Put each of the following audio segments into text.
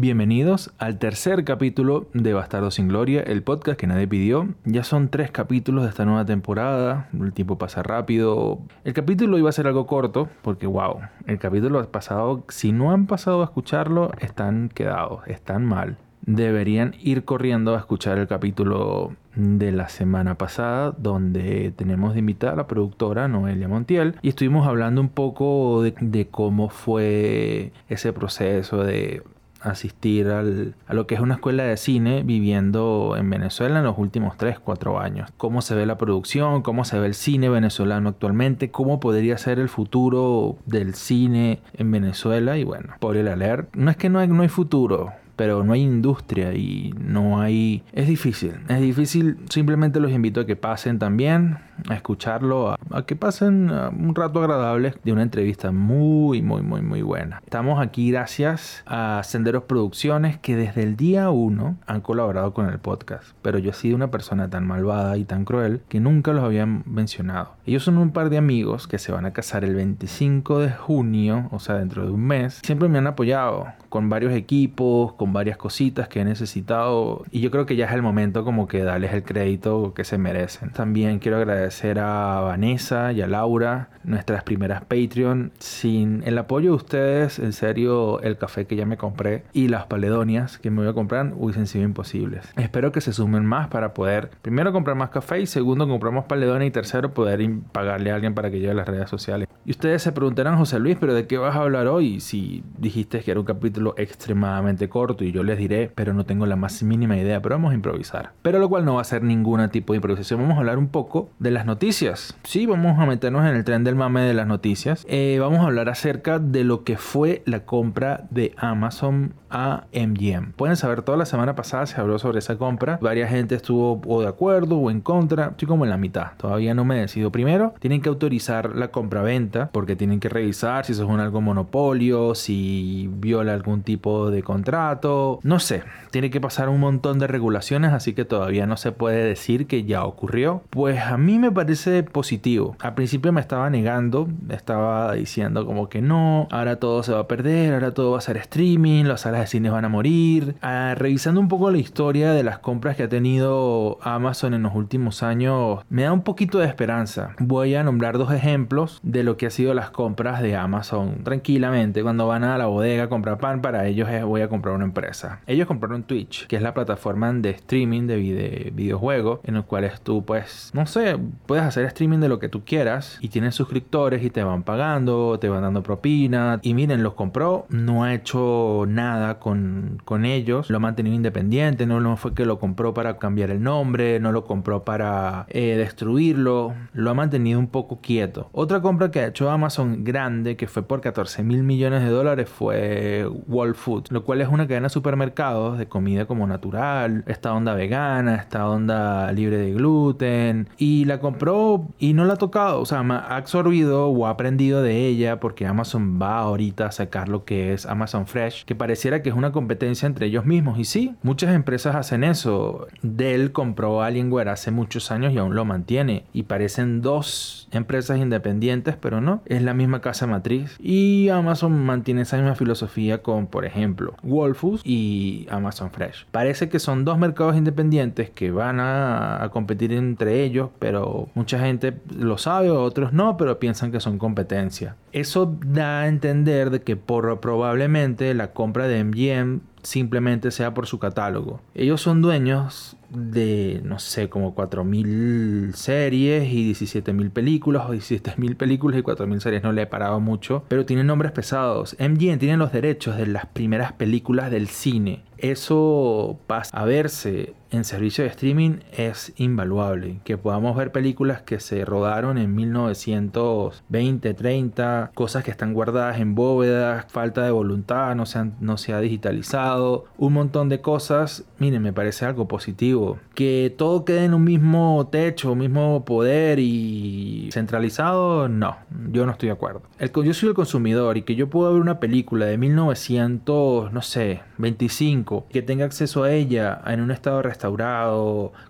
Bienvenidos al tercer capítulo de Bastardo sin Gloria, el podcast que nadie pidió. Ya son tres capítulos de esta nueva temporada, el tiempo pasa rápido. El capítulo iba a ser algo corto, porque wow, el capítulo pasado, si no han pasado a escucharlo, están quedados, están mal. Deberían ir corriendo a escuchar el capítulo de la semana pasada, donde tenemos de invitada a la productora Noelia Montiel y estuvimos hablando un poco de, de cómo fue ese proceso de asistir al, a lo que es una escuela de cine viviendo en Venezuela en los últimos 3, 4 años. Cómo se ve la producción, cómo se ve el cine venezolano actualmente, cómo podría ser el futuro del cine en Venezuela y bueno, por el leer, no es que no hay, no hay futuro, pero no hay industria y no hay... Es difícil, es difícil, simplemente los invito a que pasen también, a escucharlo, a, que pasen un rato agradable de una entrevista muy, muy, muy, muy buena. Estamos aquí gracias a Senderos Producciones que desde el día 1 han colaborado con el podcast, pero yo he sido una persona tan malvada y tan cruel que nunca los habían mencionado. Ellos son un par de amigos que se van a casar el 25 de junio, o sea, dentro de un mes. Siempre me han apoyado con varios equipos, con varias cositas que he necesitado y yo creo que ya es el momento como que darles el crédito que se merecen. También quiero agradecer a Vanessa y a Laura, nuestras primeras Patreon. Sin el apoyo de ustedes, en serio, el café que ya me compré y las paledonias que me voy a comprar hubiesen sido imposibles. Espero que se sumen más para poder, primero, comprar más café y segundo, comprar más paledonia y tercero, poder pagarle a alguien para que lleve las redes sociales. Y ustedes se preguntarán, José Luis, ¿pero de qué vas a hablar hoy? Si dijiste que era un capítulo extremadamente corto y yo les diré, pero no tengo la más mínima idea, pero vamos a improvisar. Pero lo cual no va a ser ningún tipo de improvisación, vamos a hablar un poco de las noticias. Sí, vamos a meternos en el tren del mame de las noticias. Eh, vamos a hablar acerca de lo que fue la compra de Amazon a MGM. Pueden saber, toda la semana pasada se habló sobre esa compra. Varias gente estuvo o de acuerdo o en contra. Estoy como en la mitad. Todavía no me decido. Primero, tienen que autorizar la compra-venta porque tienen que revisar si eso es un algo monopolio, si viola algún tipo de contrato. No sé. Tiene que pasar un montón de regulaciones, así que todavía no se puede decir que ya ocurrió. Pues a mí me parece positivo. Al principio me estaba negando, estaba diciendo como que no, ahora todo se va a perder, ahora todo va a ser streaming, las salas de cines van a morir. Ah, revisando un poco la historia de las compras que ha tenido Amazon en los últimos años, me da un poquito de esperanza. Voy a nombrar dos ejemplos de lo que ha sido las compras de Amazon. Tranquilamente, cuando van a la bodega a comprar pan, para ellos voy a comprar una empresa. Ellos compraron Twitch, que es la plataforma de streaming de videojuegos, en el cual tú, pues, no sé, puedes hacer streaming de lo que tú quieras y tienes suscriptores y te van pagando, te van dando propina. Y miren, los compró, no ha hecho nada con, con ellos, lo ha mantenido independiente, no, no fue que lo compró para cambiar el nombre, no lo compró para eh, destruirlo, lo ha mantenido un poco quieto. Otra compra que ha hecho Amazon grande, que fue por 14 mil millones de dólares, fue Wall Food, lo cual es una cadena de supermercados de comida como natural, esta onda vegana, esta onda libre de gluten, y la compró y no la ha tocado, o sea, ha absorbido o ha aprendido de ella porque Amazon va ahorita a sacar lo que es Amazon Fresh, que pareciera que es una competencia entre ellos mismos. Y sí, muchas empresas hacen eso. Dell compró Alienware hace muchos años y aún lo mantiene. Y parecen dos empresas independientes, pero no, es la misma casa matriz. Y Amazon mantiene esa misma filosofía con, por ejemplo, Wolfus y Amazon Fresh. Parece que son dos mercados independientes que van a, a competir entre ellos, pero mucha gente lo sabe, otros no, pero piensan que son competencia. Eso da a entender de que por probablemente la compra de MGM simplemente sea por su catálogo. Ellos son dueños de, no sé, como 4.000 series y 17.000 películas, o 17.000 películas y 4.000 series, no le he parado mucho, pero tienen nombres pesados. MGM tiene los derechos de las primeras películas del cine. Eso pasa a verse en servicio de streaming es invaluable. Que podamos ver películas que se rodaron en 1920, 30, cosas que están guardadas en bóvedas, falta de voluntad, no se, no se ha digitalizado, un montón de cosas. Miren, me parece algo positivo. Que todo quede en un mismo techo, mismo poder y centralizado, no, yo no estoy de acuerdo. El, yo soy el consumidor y que yo puedo ver una película de 1900, no sé, 25, que tenga acceso a ella en un estado restaurado,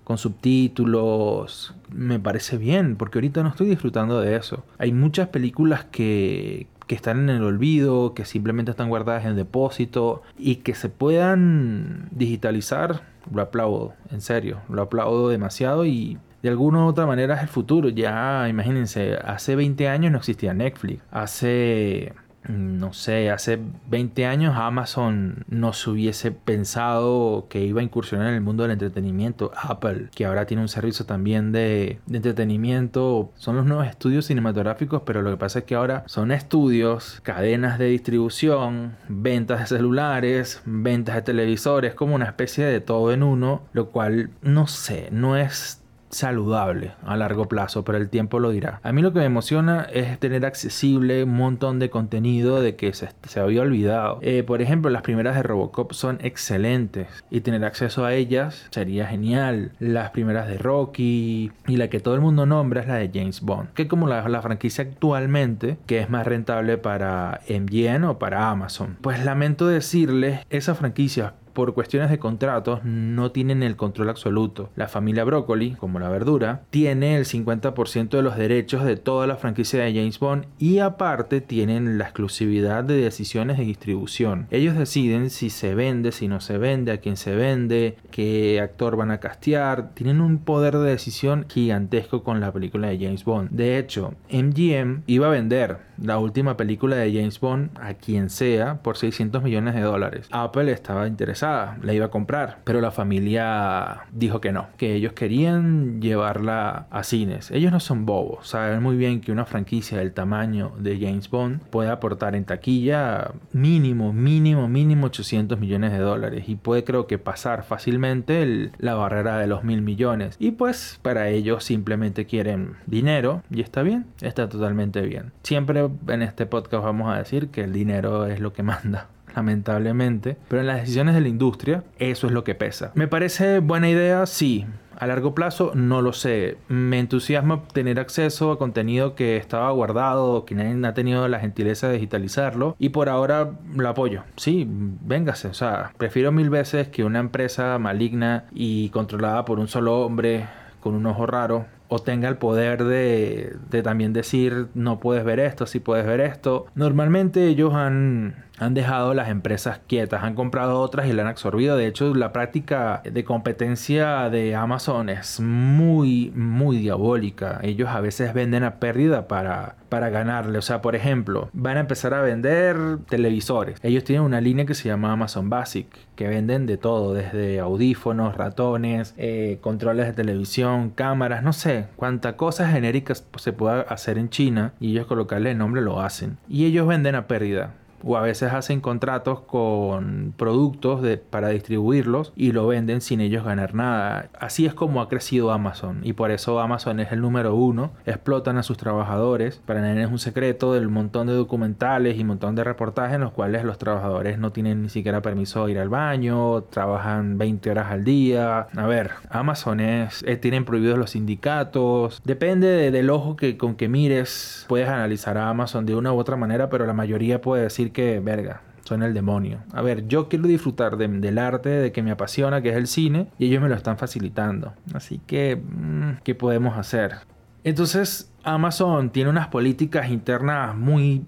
con subtítulos, me parece bien, porque ahorita no estoy disfrutando de eso. Hay muchas películas que, que están en el olvido, que simplemente están guardadas en depósito y que se puedan digitalizar, lo aplaudo, en serio, lo aplaudo demasiado y de alguna u otra manera es el futuro. Ya, imagínense, hace 20 años no existía Netflix. Hace no sé, hace 20 años Amazon no se hubiese pensado que iba a incursionar en el mundo del entretenimiento. Apple, que ahora tiene un servicio también de, entretenimiento, son los nuevos estudios cinematográficos, pero lo que pasa es que ahora son estudios, cadenas de distribución, ventas de celulares, ventas de televisores, como una especie de todo en uno, lo cual no sé, no es saludable a largo plazo, pero el tiempo lo dirá. A mí lo que me emociona es tener accesible un montón de contenido de que se, había olvidado. Eh, por ejemplo, las primeras de Robocop son excelentes y tener acceso a ellas sería genial. Las primeras de Rocky y la que todo el mundo nombra es la de James Bond, que como la, la franquicia actualmente, que es más rentable para MGM o para Amazon. Pues lamento decirles, esas franquicias por cuestiones de contratos no tienen el control absoluto. La familia Broccoli, como la verdura, tiene el 50% de los derechos de toda la franquicia de James Bond y aparte tienen la exclusividad de decisiones de distribución. Ellos deciden si se vende, si no se vende, a quién se vende, qué actor van a castear. Tienen un poder de decisión gigantesco con la película de James Bond. De hecho, MGM iba a vender la última película de James Bond a quien sea por 600 millones de dólares. Apple estaba interesada la iba a comprar, pero la familia dijo que no, que ellos querían llevarla a cines. Ellos no son bobos, saben muy bien que una franquicia del tamaño de James Bond puede aportar en taquilla mínimo, mínimo, mínimo 800 millones de dólares y puede creo que pasar fácilmente la barrera de los mil millones. Y pues para ellos simplemente quieren dinero y está bien, está totalmente bien. Siempre en este podcast vamos a decir que el dinero es lo que manda lamentablemente, pero en las decisiones de la industria eso es lo que pesa. ¿Me parece buena idea? Sí. A largo plazo no lo sé. Me entusiasma tener acceso a contenido que estaba guardado, que nadie ha tenido la gentileza de digitalizarlo y por ahora lo apoyo. Sí, véngase. O sea, prefiero mil veces que una empresa maligna y controlada por un solo hombre con un ojo raro o tenga el poder de, de también decir no puedes ver esto, si puedes ver esto. Normalmente ellos han han dejado las empresas quietas, han comprado otras y la han absorbido. De hecho, la práctica de competencia de Amazon es muy, muy diabólica. Ellos a veces venden a pérdida para, para ganarle. O sea, por ejemplo, van a empezar a vender televisores. Ellos tienen una línea que se llama Amazon Basic, que venden de todo, desde audífonos, ratones, eh, controles de televisión, cámaras, no sé, cuánta cosas genéricas se pueda hacer en China y ellos colocarle el nombre lo hacen. Y ellos venden a pérdida o a veces hacen contratos con productos para distribuirlos y lo venden sin ellos ganar nada. Así es como ha crecido Amazon y por eso Amazon es el número uno. Explotan a sus trabajadores. Para nadie es un secreto del montón de documentales y montón de reportajes en los cuales los trabajadores no tienen ni siquiera permiso de ir al baño, trabajan 20 horas al día. A ver, Amazon es, eh, tienen prohibidos los sindicatos. Depende del ojo que, con que mires, puedes analizar a Amazon de una u otra manera, pero la mayoría puede decir que, verga, son el demonio. A ver, yo quiero disfrutar del arte, de que me apasiona, que es el cine, y ellos me lo están facilitando. Así que, mm, ¿qué podemos hacer? Entonces, Amazon tiene unas políticas internas muy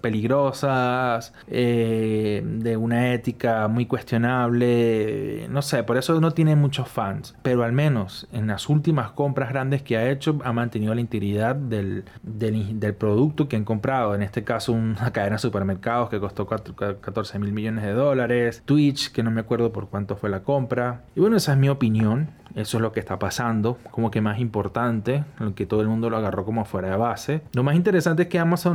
peligrosas, eh, de una ética muy cuestionable, no sé, por eso no tiene muchos fans, pero al menos en las últimas compras grandes que ha hecho ha mantenido la integridad del, del, producto que han comprado, en este caso una cadena de supermercados que costó 14 mil millones de dólares, Twitch que no me acuerdo por cuánto fue la compra, y bueno, esa es mi opinión, eso es lo que está pasando, como que más importante, lo que todo el mundo lo agarró como fuera de base. Lo más interesante es que Amazon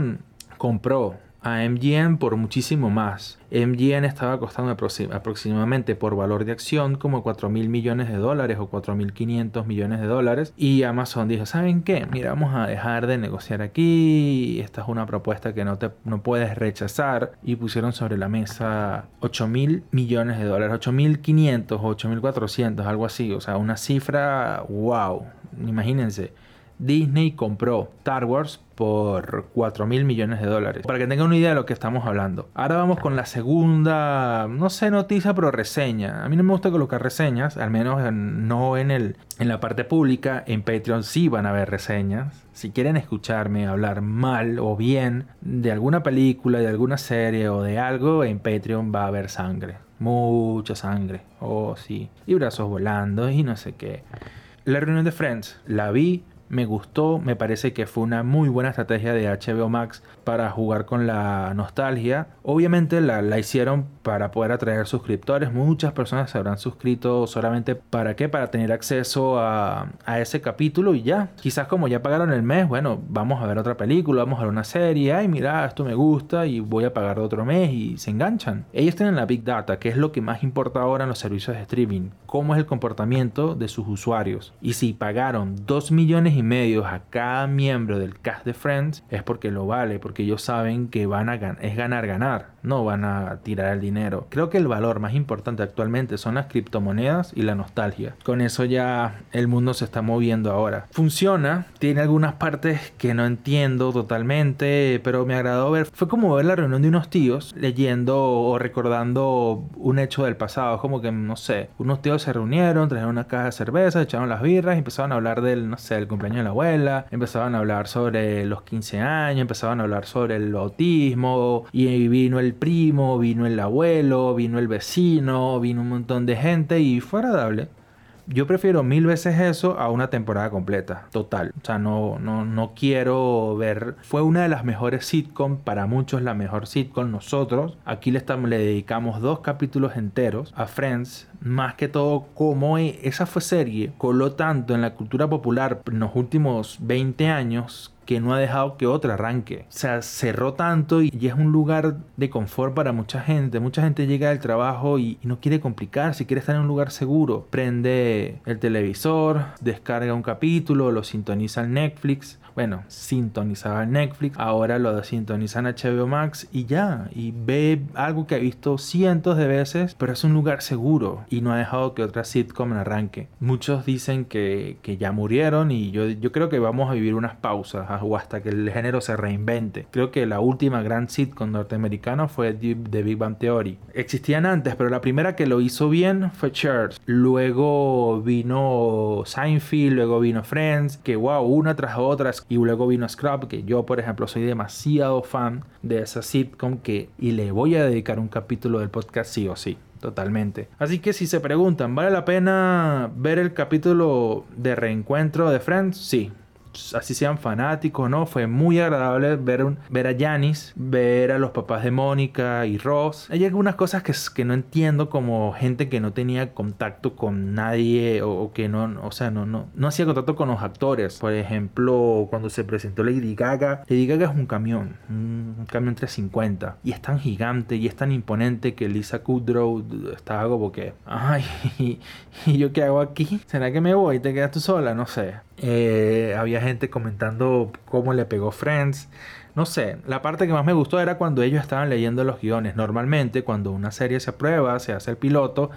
compró a MGM por muchísimo más. MGM estaba costando aproximadamente por valor de acción como 4 mil millones de dólares o 4 mil 500 millones de dólares. Y Amazon dijo, ¿saben qué? Mira, vamos a dejar de negociar aquí. Esta es una propuesta que no, te, no puedes rechazar. Y pusieron sobre la mesa 8 mil millones de dólares. 8 mil 500 o 8 mil 400, algo así. O sea, una cifra, wow. Imagínense Disney compró Star Wars por 4 mil millones de dólares. Para que tengan una idea de lo que estamos hablando. Ahora vamos con la segunda, no sé, noticia, pero reseña. A mí no me gusta colocar reseñas, al menos no en, el, en la parte pública. En Patreon sí van a haber reseñas. Si quieren escucharme hablar mal o bien de alguna película, de alguna serie o de algo, en Patreon va a haber sangre. Mucha sangre. Oh, sí. Y brazos volando y no sé qué. La reunión de Friends la vi, me gustó, me parece que fue una muy buena estrategia de HBO Max para jugar con la nostalgia. Obviamente la, la, hicieron para poder atraer suscriptores. Muchas personas se habrán suscrito solamente para qué? Para tener acceso a, a, ese capítulo y ya. Quizás como ya pagaron el mes, bueno, vamos a ver otra película, vamos a ver una serie. Ay, mira, esto me gusta y voy a pagar otro mes y se enganchan. Ellos tienen la Big Data, que es lo que más importa ahora en los servicios de streaming. Cómo es el comportamiento de sus usuarios. Y si pagaron 2 millones y medio a cada miembro del cast de Friends, es porque lo vale, porque ellos saben que van a es ganar, ganar, no van a tirar el dinero. Creo que el valor más importante actualmente son las criptomonedas y la nostalgia. Con eso ya el mundo se está moviendo ahora. Funciona, tiene algunas partes que no entiendo totalmente, pero me agradó ver. Fue como ver la reunión de unos tíos leyendo o recordando un hecho del pasado. Como que, no sé, unos tíos se reunieron, trajeron una caja de cerveza, echaron las birras y empezaron a hablar del, no sé, el cumpleaños de la abuela, empezaban a hablar sobre los 15 años, empezaban a hablar sobre el autismo y vino el primo, vino el abuelo, vino el vecino, vino un montón de gente y fue agradable. Yo prefiero mil veces eso a una temporada completa, total. O sea, no, no, no quiero ver. Fue una de las mejores sitcom, para muchos la mejor sitcom. Nosotros aquí le, estamos, le dedicamos dos capítulos enteros a Friends. Más que todo, como esa fue serie, coló tanto en la cultura popular en los últimos 20 años que no ha dejado que otra arranque. O sea, cerró tanto y es un lugar de confort para mucha gente. Mucha gente llega del trabajo y, no quiere complicarse, quiere estar en un lugar seguro. Prende el televisor, descarga un capítulo, lo sintoniza en Netflix bueno, sintonizaba Netflix, ahora lo sintonizan HBO Max y ya, y ve algo que ha visto cientos de veces, pero es un lugar seguro y no ha dejado que otra sitcom arranque. Muchos dicen que, que ya murieron y yo, yo creo que vamos a vivir unas pausas o hasta que el género se reinvente. Creo que la última gran sitcom norteamericana fue The Big Bang Theory. Existían antes, pero la primera que lo hizo bien fue Cheers. Luego vino Seinfeld, luego vino Friends, que wow, una tras otra y luego vino Scrub, que yo por ejemplo soy demasiado fan de esa sitcom que y le voy a dedicar un capítulo del podcast sí o sí. Totalmente. Así que si se preguntan, ¿vale la pena ver el capítulo de reencuentro de Friends? Sí, así sean fanáticos, ¿no? Fue muy agradable ver, un, ver a Janis, ver a los papás de Mónica y Ross. Hay algunas cosas que, que no entiendo como gente que no tenía contacto con nadie o, que no, o sea, no, no, no hacía contacto con los actores. Por ejemplo, cuando se presentó Lady Gaga, Lady Gaga es un camión, un, camión 350 y es tan gigante y es tan imponente que Lisa Kudrow estaba como que, ay, ¿y yo qué hago aquí? ¿Será que me voy y te quedas tú sola? No sé. Eh, había gente comentando cómo le pegó Friends. No sé, la parte que más me gustó era cuando ellos estaban leyendo los guiones. Normalmente, cuando una serie se aprueba, se hace el piloto,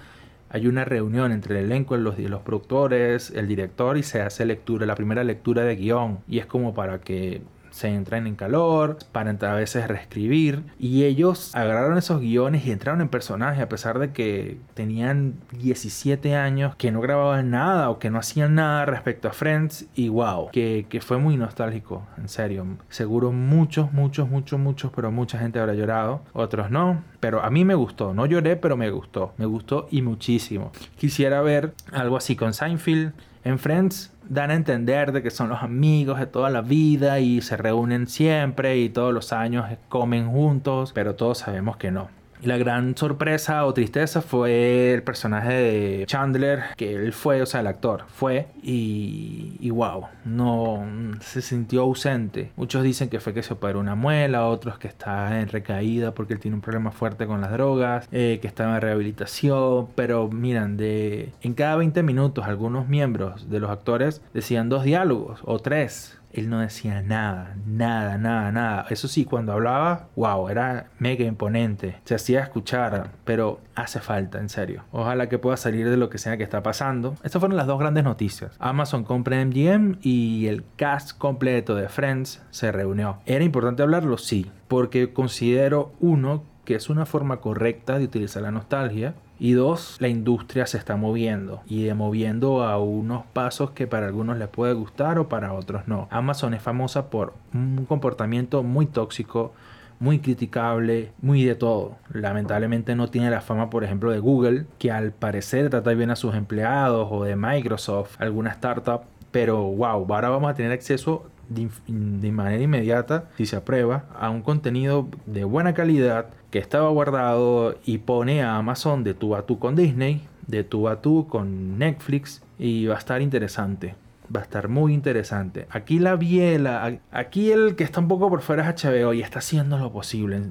hay una reunión entre el elenco, los, los productores, el director y se hace lectura, la primera lectura de guion. Y es como para que se entran en calor, para a veces reescribir. Y ellos agarraron esos guiones y entraron en personaje, a pesar de que tenían 17 años, que no grababan nada o que no hacían nada respecto a Friends. Y wow, que, que fue muy nostálgico, en serio. Seguro muchos, muchos, muchos, muchos, pero mucha gente habrá llorado. Otros no, pero a mí me gustó. No lloré, pero me gustó. Me gustó y muchísimo. Quisiera ver algo así con Seinfeld. En Friends dan a entender de que son los amigos de toda la vida y se reúnen siempre y todos los años comen juntos, pero todos sabemos que no. Y la gran sorpresa o tristeza fue el personaje de Chandler, que él fue, o sea, el actor fue y, y wow, no se sintió ausente. Muchos dicen que fue que se operó una muela, otros que está en recaída porque él tiene un problema fuerte con las drogas, eh, que está en rehabilitación, pero miran, de en cada 20 minutos algunos miembros de los actores decían dos diálogos o tres él no decía nada, nada, nada, nada. Eso sí, cuando hablaba, wow, era mega imponente. Se hacía escuchar, pero hace falta, en serio. Ojalá que pueda salir de lo que sea que está pasando. Estas fueron las dos grandes noticias. Amazon compra MGM y el cast completo de Friends se reunió. ¿Era importante hablarlo? Sí, porque considero uno que es una forma correcta de utilizar la nostalgia y dos, la industria se está moviendo y moviendo a unos pasos que para algunos les puede gustar o para otros no. Amazon es famosa por un comportamiento muy tóxico, muy criticable, muy de todo. Lamentablemente no tiene la fama, por ejemplo, de Google, que al parecer trata bien a sus empleados, o de Microsoft, alguna startup. Pero wow, ahora vamos a tener acceso de, manera inmediata, si se aprueba, a un contenido de buena calidad que estaba guardado y pone a Amazon de tú a tú con Disney, de tú a tú con Netflix y va a estar interesante. Va a estar muy interesante. Aquí la biela, aquí el que está un poco por fuera es HBO y está haciendo lo posible.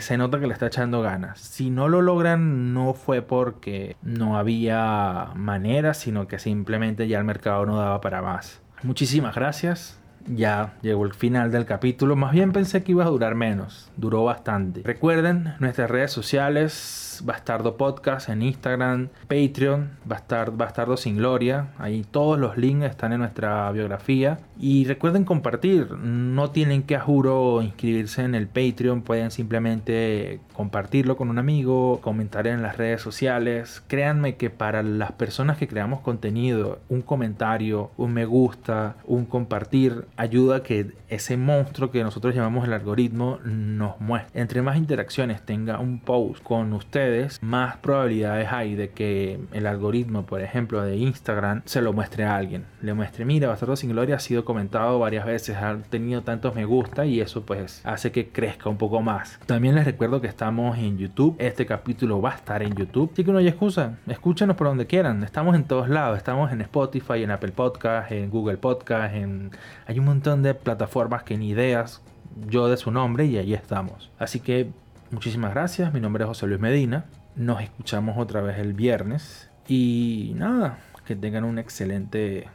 se nota que le está echando ganas. Si no lo logran, no fue porque no había manera, sino que simplemente ya el mercado no daba para más. Muchísimas gracias ya llegó el final del capítulo. Más bien pensé que iba a durar menos. Duró bastante. Recuerden nuestras redes sociales Bastardo Podcast en Instagram, Patreon, Bastardo Sin Gloria. Ahí todos los links están en nuestra biografía. Y recuerden compartir. No tienen que, a juro, inscribirse en el Patreon. Pueden simplemente compartirlo con un amigo, comentar en las redes sociales. Créanme que para las personas que creamos contenido, un comentario, un me gusta, un compartir, ayuda a que ese monstruo que nosotros llamamos el algoritmo nos muestre. Entre más interacciones tenga un post con ustedes, más probabilidades hay de que el algoritmo, por ejemplo, de Instagram, se lo muestre a alguien. Le muestre, mira, Bastardo sin Gloria ha sido comentado varias veces, ha tenido tantos me gusta y eso pues hace que crezca un poco más. También les recuerdo que estamos en YouTube. Este capítulo va a estar en YouTube. Así que no hay excusa. Escúchenos por donde quieran. Estamos en todos lados. Estamos en Spotify, en Apple Podcast, en Google Podcast, en... Hay un montón de plataformas que ni ideas yo de su nombre y ahí estamos. Así que Muchísimas gracias, mi nombre es José Luis Medina. Nos escuchamos otra vez el viernes y nada, que tengan un excelente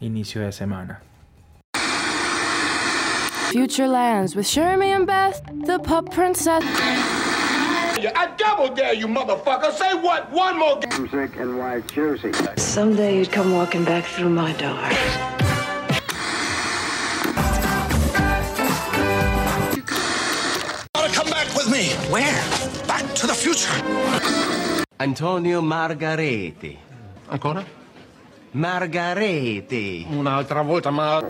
inicio de semana. Future Lands with Shermie and Beth, the Pup Princess. I double dare you, motherfucker. Say what? One more. Music and white jersey. Someday you'd come walking back through my door. Antonio Margareti. Ancora? Margareti. Un'altra volta, ma...